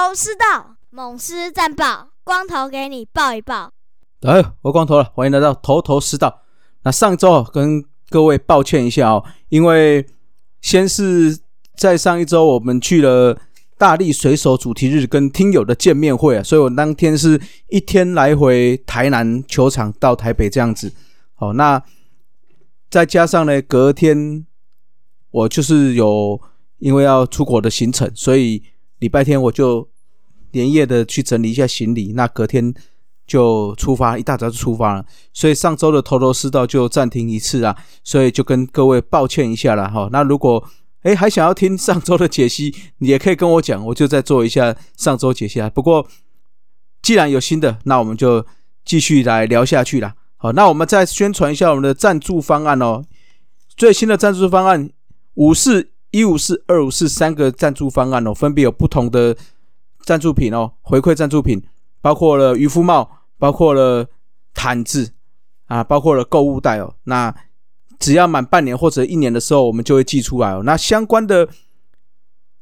头师道，猛狮战报，光头给你报一报。哎，我光头了，欢迎来到头头是道。那上周，跟各位抱歉一下哦，因为先是在上一周我们去了大力水手主题日跟听友的见面会啊，所以我当天是一天来回台南球场到台北这样子。好，那再加上呢，隔天我就是有因为要出国的行程，所以礼拜天我就连夜的去整理一下行李。那隔天就出发，一大早就出发了。所以上周的头头是道就暂停一次啊，所以就跟各位抱歉一下了哈。那如果哎还想要听上周的解析，你也可以跟我讲，我就再做一下上周解析啊。不过既然有新的，那我们就继续来聊下去了。好，那我们再宣传一下我们的赞助方案哦。最新的赞助方案五四一五四二五四三个赞助方案哦，分别有不同的赞助品哦，回馈赞助品包括了渔夫帽，包括了毯子啊，包括了购物袋哦。那只要满半年或者一年的时候，我们就会寄出来哦。那相关的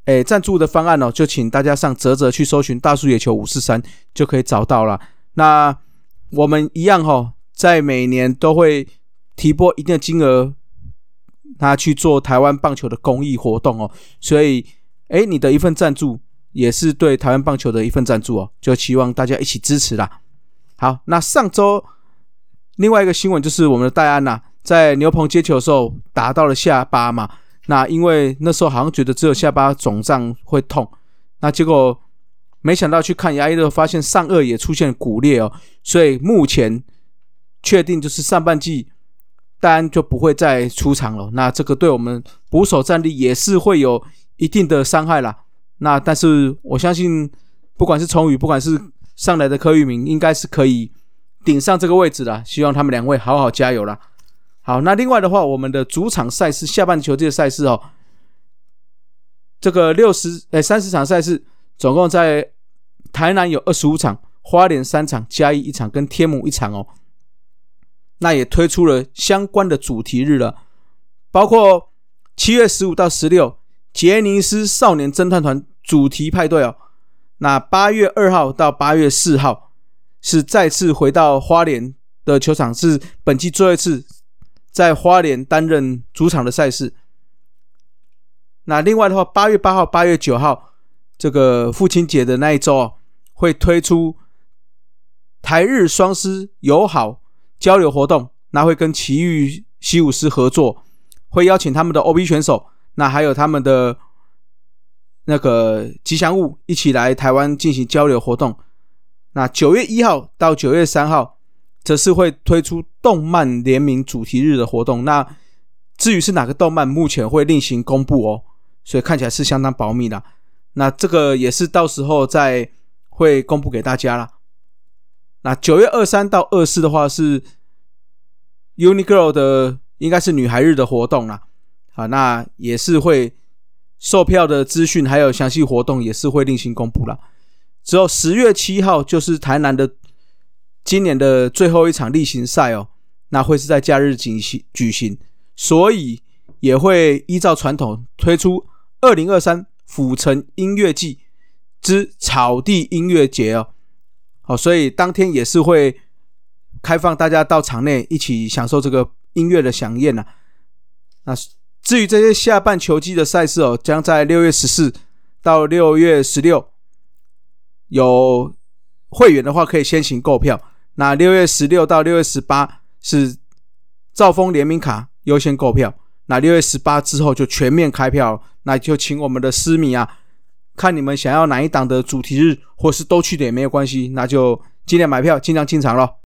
诶赞助的方案哦，就请大家上泽泽去搜寻大树野球五四三就可以找到了。那我们一样哈。在每年都会提拨一定的金额，他去做台湾棒球的公益活动哦。所以，哎，你的一份赞助也是对台湾棒球的一份赞助哦。就希望大家一起支持啦。好，那上周另外一个新闻就是我们的戴安呐，在牛棚接球的时候打到了下巴嘛。那因为那时候好像觉得只有下巴肿胀会痛，那结果没想到去看牙医的时候发现上颚也出现骨裂哦。所以目前。确定就是上半季戴安就不会再出场了，那这个对我们捕手战力也是会有一定的伤害啦。那但是我相信，不管是崇宇，不管是上来的柯玉明，应该是可以顶上这个位置的。希望他们两位好好加油啦。好，那另外的话，我们的主场赛事下半球季的赛事哦，这个六十哎三十场赛事，总共在台南有二十五场，花莲三场，嘉义一场，跟天母一场哦。那也推出了相关的主题日了，包括七月十五到十六杰尼斯少年侦探团主题派对哦。那八月二号到八月四号是再次回到花莲的球场，是本季最后一次在花莲担任主场的赛事。那另外的话，八月八号、八月九号这个父亲节的那一周哦，会推出台日双狮友好。交流活动，那会跟奇遇西武师合作，会邀请他们的 OB 选手，那还有他们的那个吉祥物一起来台湾进行交流活动。那九月一号到九月三号，则是会推出动漫联名主题日的活动。那至于是哪个动漫，目前会另行公布哦，所以看起来是相当保密的。那这个也是到时候再会公布给大家了。那九月二三到二四的话是 Uniqlo 的，应该是女孩日的活动啦。啊，那也是会售票的资讯还有详细活动也是会另行公布了。之后十月七号就是台南的今年的最后一场例行赛哦，那会是在假日举行举行，所以也会依照传统推出二零二三府城音乐季之草地音乐节哦。哦，所以当天也是会开放大家到场内一起享受这个音乐的响宴呐。那至于这些下半球季的赛事哦，将在六月十四到六月十六有会员的话可以先行购票。那六月十六到六月十八是兆丰联名卡优先购票。那六月十八之后就全面开票，那就请我们的私迷啊。看你们想要哪一档的主题日，或是都去的也没有关系，那就尽量买票，尽量进场咯。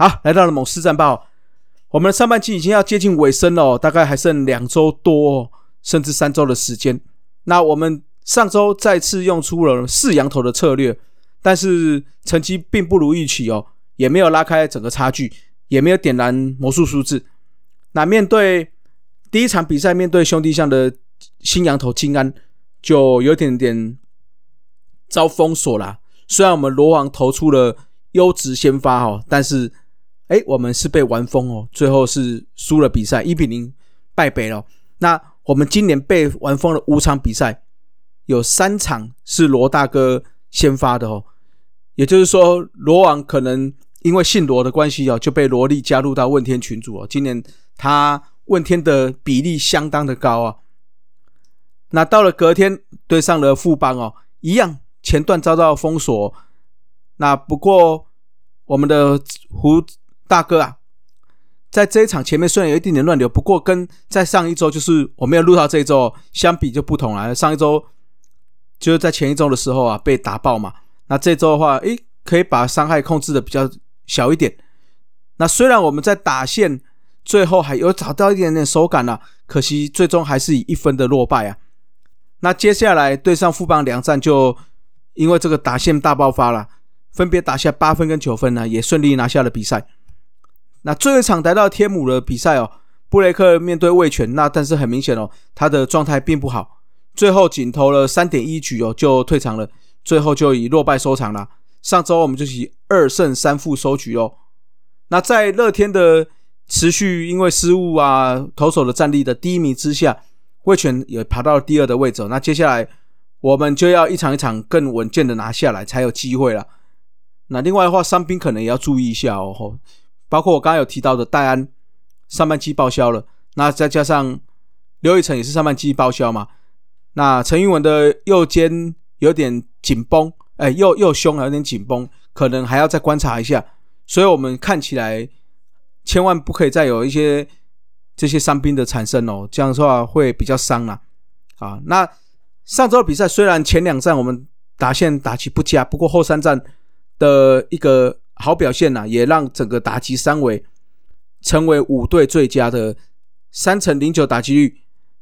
好，来到了某市战报，我们的上半季已经要接近尾声了，大概还剩两周多，甚至三周的时间。那我们上周再次用出了四羊头的策略，但是成绩并不如预期哦，也没有拉开整个差距，也没有点燃魔术数字。那面对第一场比赛，面对兄弟象的新羊头金安，就有点点遭封锁啦。虽然我们罗王投出了优质先发哦，但是哎，我们是被玩疯哦，最后是输了比赛，一比零败北了。那我们今年被玩疯了五场比赛，有三场是罗大哥先发的哦，也就是说，罗王可能因为姓罗的关系哦，就被罗莉加入到问天群组哦。今年他问天的比例相当的高啊。那到了隔天对上了富邦哦，一样前段遭到封锁。那不过我们的胡大哥啊。在这一场前面虽然有一点点乱流，不过跟在上一周就是我没有录到这一周相比就不同了。上一周就是在前一周的时候啊被打爆嘛，那这周的话，诶可以把伤害控制的比较小一点。那虽然我们在打线最后还有找到一点点手感了，可惜最终还是以一分的落败啊。那接下来对上富邦两战就因为这个打线大爆发了，分别打下八分跟九分呢，也顺利拿下了比赛。那最后一场来到天母的比赛哦，布雷克面对魏权，那但是很明显哦，他的状态并不好，最后仅投了三点一局哦就退场了，最后就以落败收场了。上周我们就以二胜三负收局哦。那在乐天的持续因为失误啊，投手的战力的低迷之下，魏权也爬到了第二的位置。那接下来我们就要一场一场更稳健的拿下来，才有机会了。那另外的话，伤兵可能也要注意一下哦。包括我刚刚有提到的戴安上半季报销了，那再加上刘宇辰也是上半季报销嘛，那陈玉文的右肩有点紧绷，哎，右右胸有点紧绷，可能还要再观察一下。所以我们看起来千万不可以再有一些这些伤兵的产生哦，这样的话会比较伤啊。啊，那上周的比赛虽然前两站我们打线打起不佳，不过后三站的一个。好表现呐，也让整个打击三围成为五队最佳的三乘零九打击率、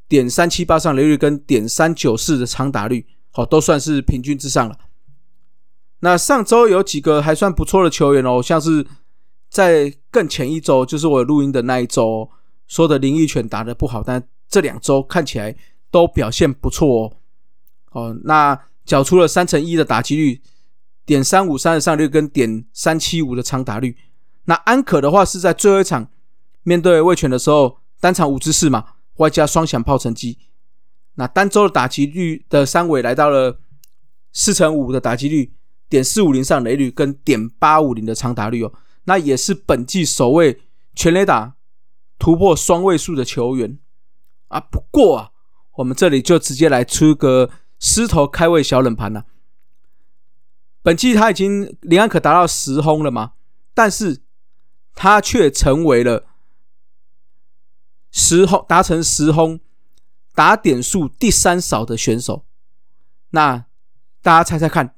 点三七八上垒率跟点三九四的长打率，好都算是平均之上了。那上周有几个还算不错的球员哦，像是在更前一周，就是我录音的那一周说的林奕泉打的不好，但这两周看起来都表现不错哦。哦，那缴出了三乘一的打击率。点三五三的上率跟点三七五的长打率，那安可的话是在最后一场面对魏权的时候，单场五支四嘛，外加双响炮成绩，那单周的打击率的三尾来到了四乘五的打击率，点四五零上雷率跟点八五零的长打率哦，那也是本季首位全垒打突破双位数的球员啊。不过啊，我们这里就直接来出个狮头开胃小冷盘了。本季他已经林安可达到十轰了吗？但是他却成为了十轰达成十轰打点数第三少的选手。那大家猜猜看，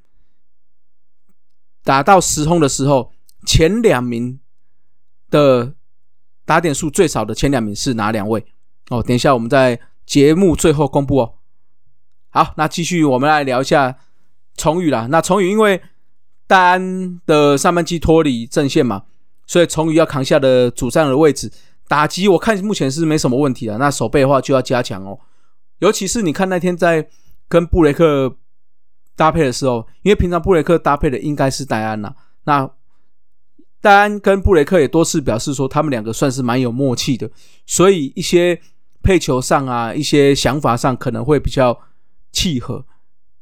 打到十轰的时候，前两名的打点数最少的前两名是哪两位？哦，等一下我们在节目最后公布哦。好，那继续我们来聊一下。崇宇啦，那崇宇因为戴安的上半季脱离阵线嘛，所以崇宇要扛下的主战的位置，打击我看目前是没什么问题的。那守备的话就要加强哦，尤其是你看那天在跟布雷克搭配的时候，因为平常布雷克搭配的应该是戴安呐，那戴安跟布雷克也多次表示说他们两个算是蛮有默契的，所以一些配球上啊，一些想法上可能会比较契合，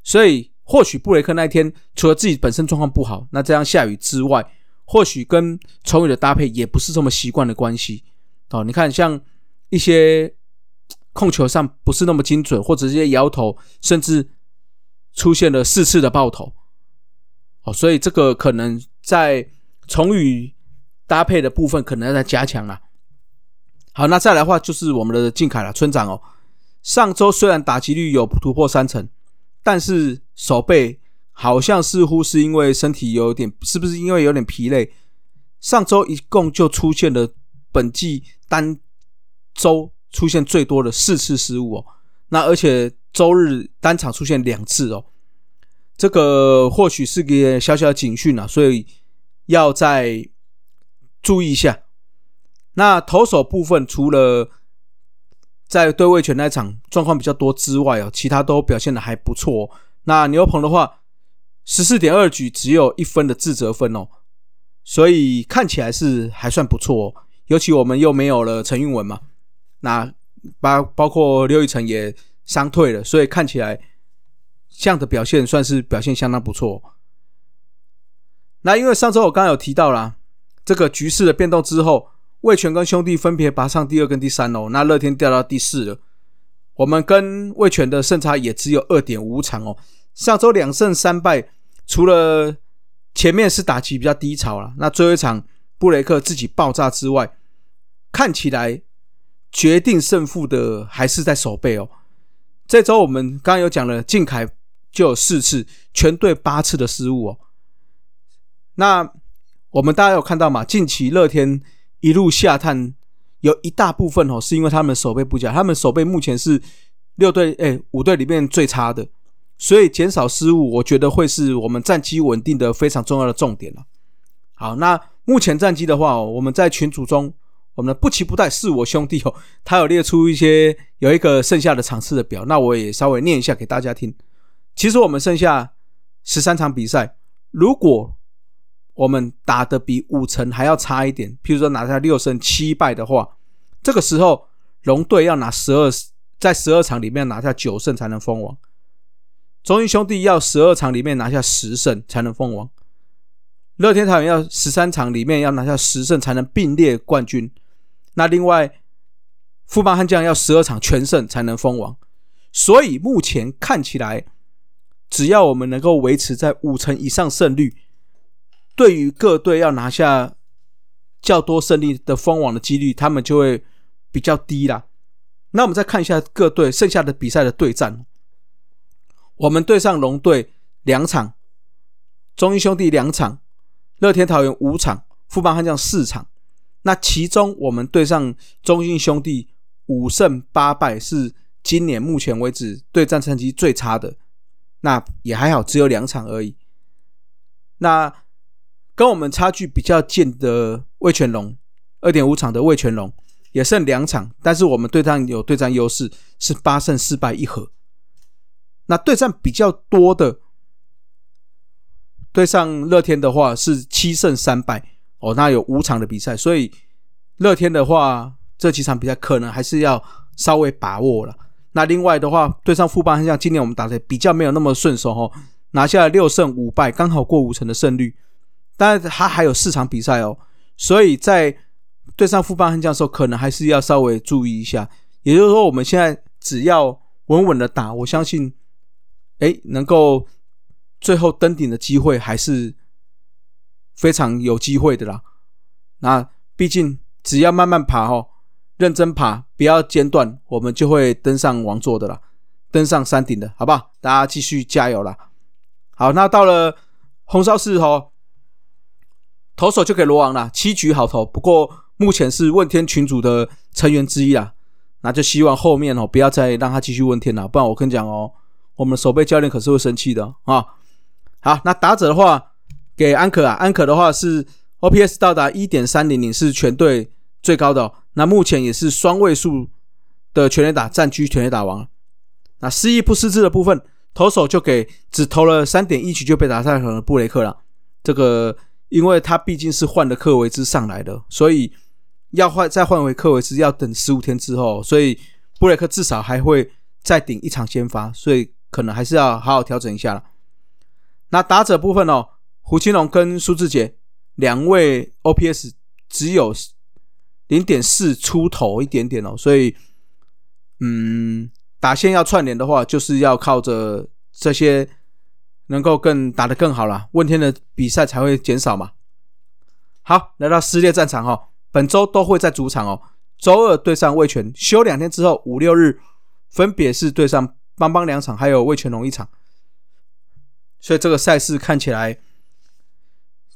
所以。或许布雷克那一天除了自己本身状况不好，那这样下雨之外，或许跟崇宇的搭配也不是这么习惯的关系哦。你看，像一些控球上不是那么精准，或者一些摇头，甚至出现了四次的爆头哦，所以这个可能在崇宇搭配的部分可能要再加强了。好，那再来的话就是我们的靖凯了，村长哦。上周虽然打击率有突破三成。但是手背好像似乎是因为身体有点，是不是因为有点疲累？上周一共就出现了本季单周出现最多的四次失误哦，那而且周日单场出现两次哦，这个或许是个小小的警讯啊，所以要再注意一下。那投手部分，除了在对位权那场状况比较多之外哦，其他都表现的还不错。那牛棚的话，十四点二局只有一分的自责分哦，所以看起来是还算不错哦。尤其我们又没有了陈运文嘛，那包包括刘宇成也伤退了，所以看起来这样的表现算是表现相当不错。那因为上周我刚刚有提到啦，这个局势的变动之后。魏权跟兄弟分别拔上第二跟第三哦，那乐天掉到第四了。我们跟魏权的胜差也只有二点五场哦。上周两胜三败，除了前面是打击比较低潮了，那最后一场布雷克自己爆炸之外，看起来决定胜负的还是在守备哦。这周我们刚刚有讲了，靖凯就有四次，全队八次的失误哦。那我们大家有看到吗？近期乐天。一路下探，有一大部分哦，是因为他们守备不佳，他们守备目前是六队哎五队里面最差的，所以减少失误，我觉得会是我们战机稳定的非常重要的重点了。好，那目前战机的话，我们在群组中，我们的不期不待是我兄弟哦，他有列出一些有一个剩下的场次的表，那我也稍微念一下给大家听。其实我们剩下十三场比赛，如果我们打的比五成还要差一点，譬如说拿下六胜七败的话，这个时候龙队要拿十二，在十二场里面拿下九胜才能封王。中英兄弟要十二场里面拿下十胜才能封王。乐天桃园要十三场里面要拿下十胜才能并列冠军。那另外富邦悍将要十二场全胜才能封王。所以目前看起来，只要我们能够维持在五成以上胜率。对于各队要拿下较多胜利的封王的几率，他们就会比较低啦。那我们再看一下各队剩下的比赛的对战，我们对上龙队两场，中英兄弟两场，乐天桃园五场，富邦悍将四场。那其中我们对上中英兄弟五胜八败，是今年目前为止对战成绩最差的。那也还好，只有两场而已。那跟我们差距比较近的魏全龙，二点五场的魏全龙也剩两场，但是我们对战有对战优势，是八胜四败一和。那对战比较多的，对上乐天的话是七胜三败哦，那有五场的比赛，所以乐天的话这几场比赛可能还是要稍微把握了。那另外的话，对上富邦像今年我们打的比较没有那么顺手哦，拿下了六胜五败，刚好过五成的胜率。但是他还有四场比赛哦，所以在对上富邦悍将的时候，可能还是要稍微注意一下。也就是说，我们现在只要稳稳的打，我相信，哎，能够最后登顶的机会还是非常有机会的啦。那毕竟只要慢慢爬哦，认真爬，不要间断，我们就会登上王座的啦，登上山顶的，好不好？大家继续加油啦！好，那到了红烧狮吼。投手就给罗王了，七局好投。不过目前是问天群组的成员之一啊，那就希望后面哦不要再让他继续问天了，不然我跟你讲哦，我们守备教练可是会生气的啊。好，那打者的话给安可啊，安可的话是 OPS 到达一点三零零，是全队最高的。那目前也是双位数的全垒打占据全垒打王。那失意不失智的部分，投手就给只投了三点一局就被打下场的布雷克了，这个。因为他毕竟是换了克维兹上来的，所以要换再换回克维兹要等十五天之后，所以布雷克至少还会再顶一场先发，所以可能还是要好好调整一下了。那打者部分哦，胡金龙跟苏志杰两位 OPS 只有零点四出头一点点哦，所以嗯，打线要串联的话，就是要靠着这些。能够更打得更好了，问天的比赛才会减少嘛。好，来到撕裂战场哈，本周都会在主场哦。周二对上魏权，休两天之后五六日分别是对上邦邦两场，还有魏权龙一场。所以这个赛事看起来，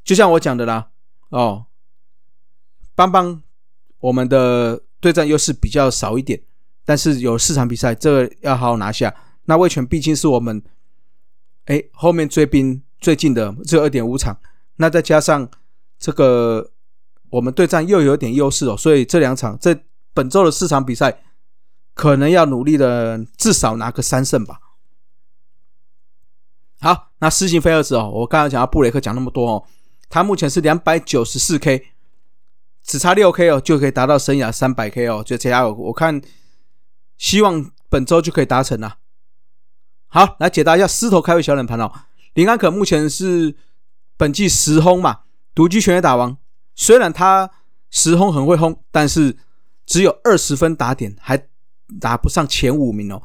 就像我讲的啦，哦，邦邦我们的对战优势比较少一点，但是有四场比赛，这个要好好拿下。那魏权毕竟是我们。哎，后面追兵最近的只有二点五场，那再加上这个我们对战又有点优势哦，所以这两场这本周的四场比赛可能要努力的至少拿个三胜吧。好，那狮形飞蛾子哦，我刚刚讲到布雷克讲那么多哦，他目前是两百九十四 K，只差六 K 哦就可以达到生涯三百 K 哦，就加油！我看希望本周就可以达成了。好，来解答一下狮头开胃小冷盘哦。林安可目前是本季十轰嘛，独居全垒打王。虽然他十轰很会轰，但是只有二十分打点，还打不上前五名哦，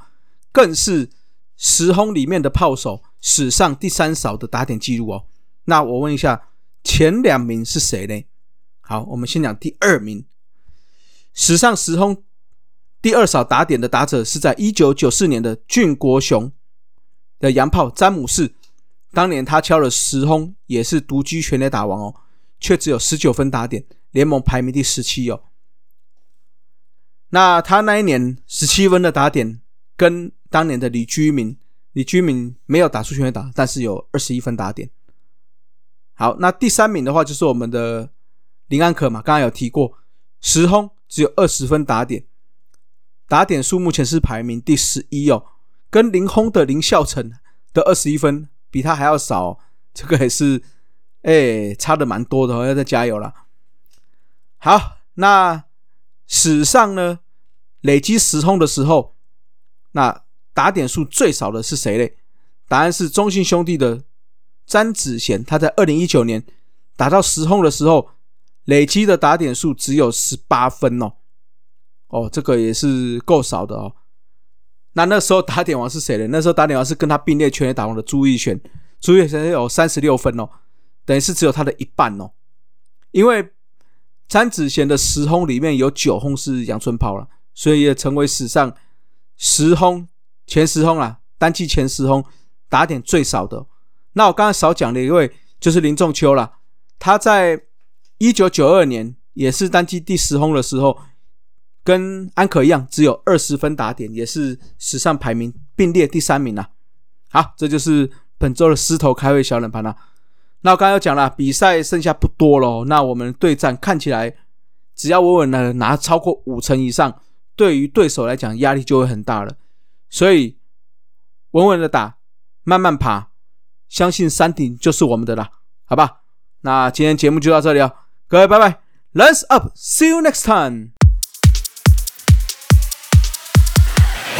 更是十轰里面的炮手。史上第三少的打点记录哦，那我问一下，前两名是谁呢？好，我们先讲第二名，史上十轰第二少打点的打者是在一九九四年的俊国雄的洋炮詹姆士，当年他敲了十轰，也是独居全垒打王哦，却只有十九分打点，联盟排名第十七哦。那他那一年十七分的打点，跟当年的李居明。李居明没有打出全垒打，但是有二十一分打点。好，那第三名的话就是我们的林安可嘛，刚刚有提过，十轰只有二十分打点，打点数目前是排名第十一哦，跟林轰的林孝成的二十一分比他还要少，这个也是哎差的蛮多的哦，要再加油了。好，那史上呢累积十轰的时候，那。打点数最少的是谁嘞？答案是中信兄弟的詹子贤，他在二零一九年打到十轰的时候，累积的打点数只有十八分哦。哦，这个也是够少的哦。那那时候打点王是谁呢？那时候打点王是跟他并列全垒打王的朱义轩，朱义轩有三十六分哦，等于是只有他的一半哦。因为詹子贤的十轰里面有九轰是阳春炮了，所以也成为史上十轰。前十轰啊，单季前十轰打点最少的。那我刚才少讲的一位就是林仲秋了。他在一九九二年也是单季第十轰的时候，跟安可一样，只有二十分打点，也是史上排名并列第三名啊。好，这就是本周的狮头开胃小冷盘了。那我刚刚有讲了，比赛剩下不多了。那我们对战看起来，只要稳稳的拿超过五成以上，对于对手来讲压力就会很大了。所以，稳稳的打，慢慢爬，相信山顶就是我们的啦，好吧？那今天节目就到这里哦，各位拜拜，Let's up，See you next time。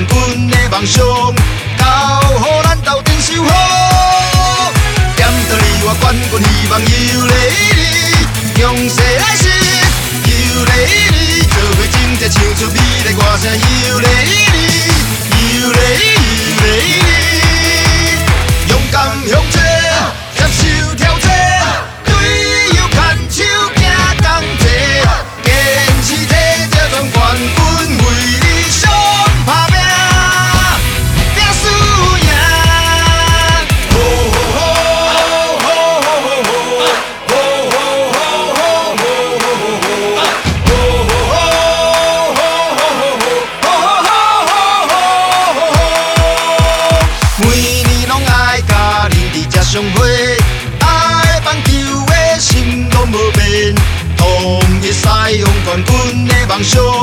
用冠军的梦 show.